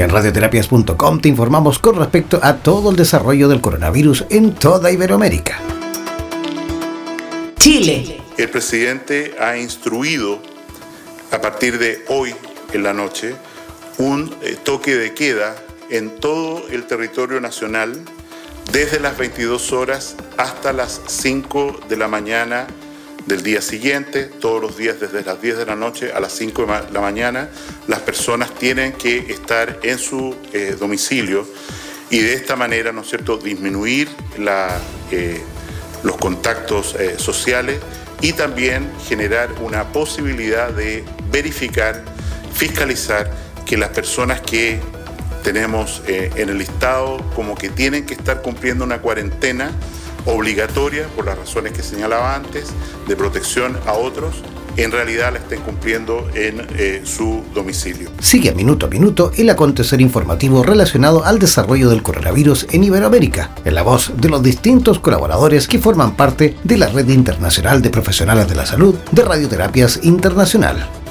En radioterapias.com te informamos con respecto a todo el desarrollo del coronavirus en toda Iberoamérica. Chile. El presidente ha instruido a partir de hoy en la noche un eh, toque de queda en todo el territorio nacional desde las 22 horas hasta las 5 de la mañana del día siguiente, todos los días desde las 10 de la noche a las 5 de la mañana, las personas tienen que estar en su eh, domicilio y de esta manera, ¿no es cierto?, disminuir eh, los contactos eh, sociales y también generar una posibilidad de verificar, fiscalizar que las personas que tenemos en el listado como que tienen que estar cumpliendo una cuarentena, obligatoria, por las razones que señalaba antes, de protección a otros, en realidad la estén cumpliendo en eh, su domicilio. Sigue a minuto a minuto el acontecer informativo relacionado al desarrollo del coronavirus en Iberoamérica, en la voz de los distintos colaboradores que forman parte de la Red Internacional de Profesionales de la Salud de Radioterapias Internacional.